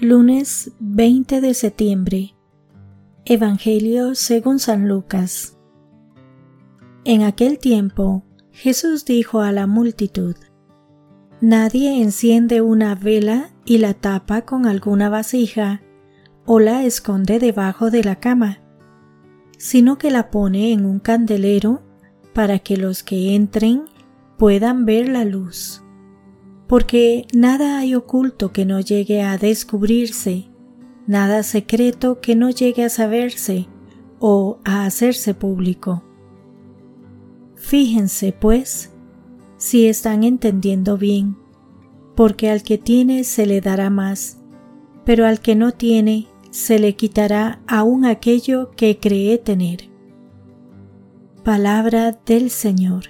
Lunes 20 de septiembre. Evangelio según San Lucas. En aquel tiempo, Jesús dijo a la multitud, Nadie enciende una vela y la tapa con alguna vasija o la esconde debajo de la cama, sino que la pone en un candelero para que los que entren puedan ver la luz porque nada hay oculto que no llegue a descubrirse, nada secreto que no llegue a saberse o a hacerse público. Fíjense, pues, si están entendiendo bien, porque al que tiene se le dará más, pero al que no tiene se le quitará aún aquello que cree tener. Palabra del Señor.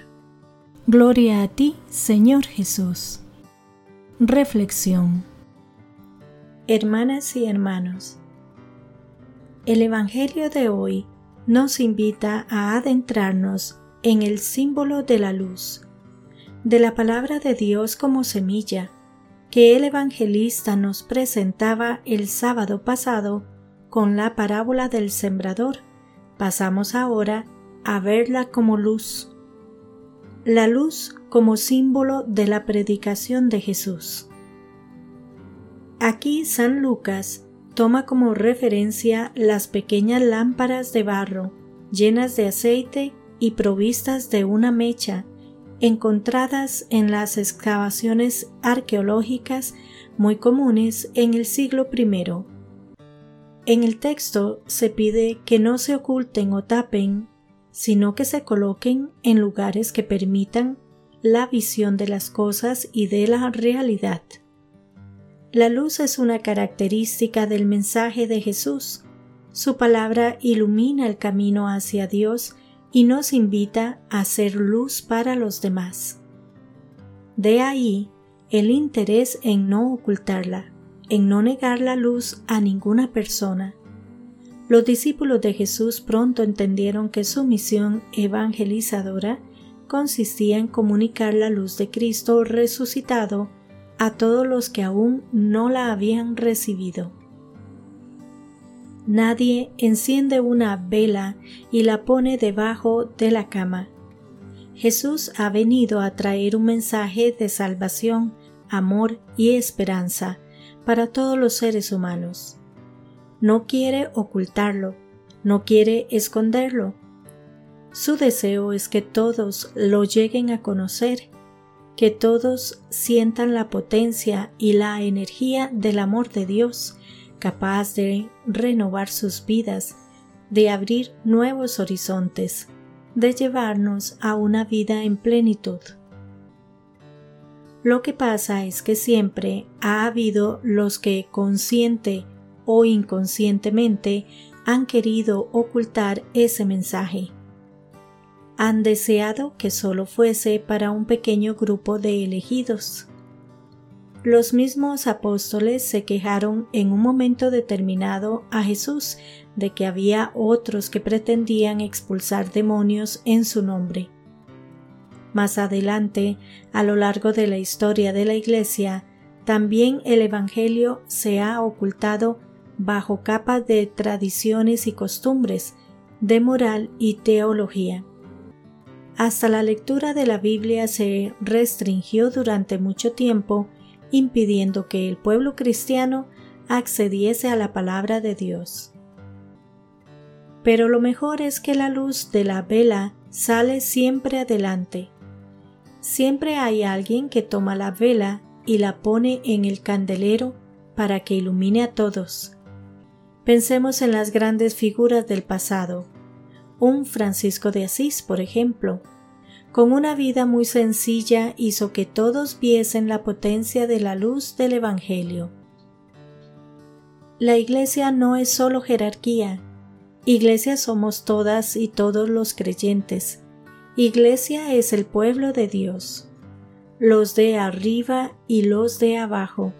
Gloria a ti, Señor Jesús. Reflexión Hermanas y hermanos, el Evangelio de hoy nos invita a adentrarnos en el símbolo de la luz, de la palabra de Dios como semilla, que el evangelista nos presentaba el sábado pasado con la parábola del sembrador. Pasamos ahora a verla como luz la luz como símbolo de la predicación de Jesús. Aquí San Lucas toma como referencia las pequeñas lámparas de barro llenas de aceite y provistas de una mecha encontradas en las excavaciones arqueológicas muy comunes en el siglo I. En el texto se pide que no se oculten o tapen sino que se coloquen en lugares que permitan la visión de las cosas y de la realidad. La luz es una característica del mensaje de Jesús. Su palabra ilumina el camino hacia Dios y nos invita a ser luz para los demás. De ahí el interés en no ocultarla, en no negar la luz a ninguna persona, los discípulos de Jesús pronto entendieron que su misión evangelizadora consistía en comunicar la luz de Cristo resucitado a todos los que aún no la habían recibido. Nadie enciende una vela y la pone debajo de la cama. Jesús ha venido a traer un mensaje de salvación, amor y esperanza para todos los seres humanos no quiere ocultarlo, no quiere esconderlo. Su deseo es que todos lo lleguen a conocer, que todos sientan la potencia y la energía del amor de Dios, capaz de renovar sus vidas, de abrir nuevos horizontes, de llevarnos a una vida en plenitud. Lo que pasa es que siempre ha habido los que consciente o inconscientemente han querido ocultar ese mensaje. Han deseado que solo fuese para un pequeño grupo de elegidos. Los mismos apóstoles se quejaron en un momento determinado a Jesús de que había otros que pretendían expulsar demonios en su nombre. Más adelante, a lo largo de la historia de la Iglesia, también el Evangelio se ha ocultado bajo capas de tradiciones y costumbres, de moral y teología. Hasta la lectura de la Biblia se restringió durante mucho tiempo, impidiendo que el pueblo cristiano accediese a la palabra de Dios. Pero lo mejor es que la luz de la vela sale siempre adelante. Siempre hay alguien que toma la vela y la pone en el candelero para que ilumine a todos, Pensemos en las grandes figuras del pasado. Un Francisco de Asís, por ejemplo, con una vida muy sencilla hizo que todos viesen la potencia de la luz del Evangelio. La Iglesia no es solo jerarquía, Iglesia somos todas y todos los creyentes. Iglesia es el pueblo de Dios, los de arriba y los de abajo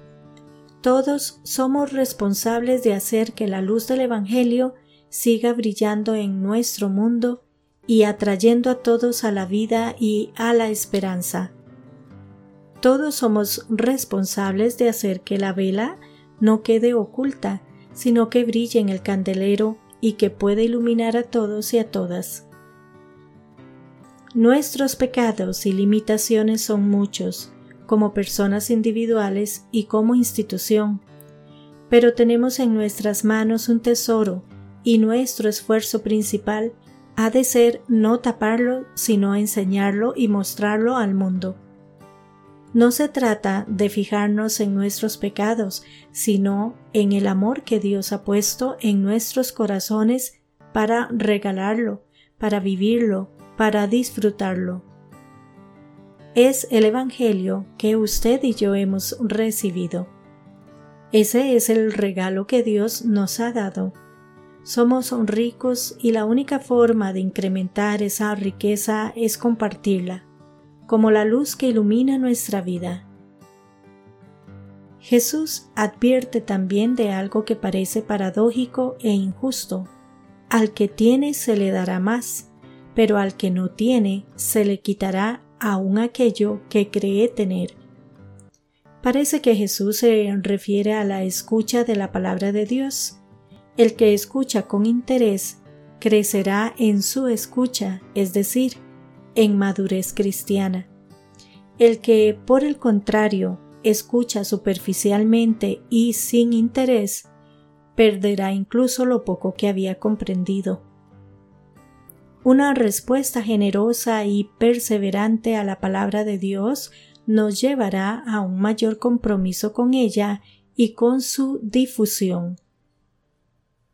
todos somos responsables de hacer que la luz del Evangelio siga brillando en nuestro mundo y atrayendo a todos a la vida y a la esperanza. Todos somos responsables de hacer que la vela no quede oculta, sino que brille en el candelero y que pueda iluminar a todos y a todas. Nuestros pecados y limitaciones son muchos, como personas individuales y como institución, pero tenemos en nuestras manos un tesoro y nuestro esfuerzo principal ha de ser no taparlo, sino enseñarlo y mostrarlo al mundo. No se trata de fijarnos en nuestros pecados, sino en el amor que Dios ha puesto en nuestros corazones para regalarlo, para vivirlo, para disfrutarlo. Es el Evangelio que usted y yo hemos recibido. Ese es el regalo que Dios nos ha dado. Somos ricos y la única forma de incrementar esa riqueza es compartirla, como la luz que ilumina nuestra vida. Jesús advierte también de algo que parece paradójico e injusto. Al que tiene se le dará más, pero al que no tiene se le quitará aún aquello que cree tener. Parece que Jesús se refiere a la escucha de la palabra de Dios. El que escucha con interés crecerá en su escucha, es decir, en madurez cristiana. El que, por el contrario, escucha superficialmente y sin interés, perderá incluso lo poco que había comprendido. Una respuesta generosa y perseverante a la palabra de Dios nos llevará a un mayor compromiso con ella y con su difusión.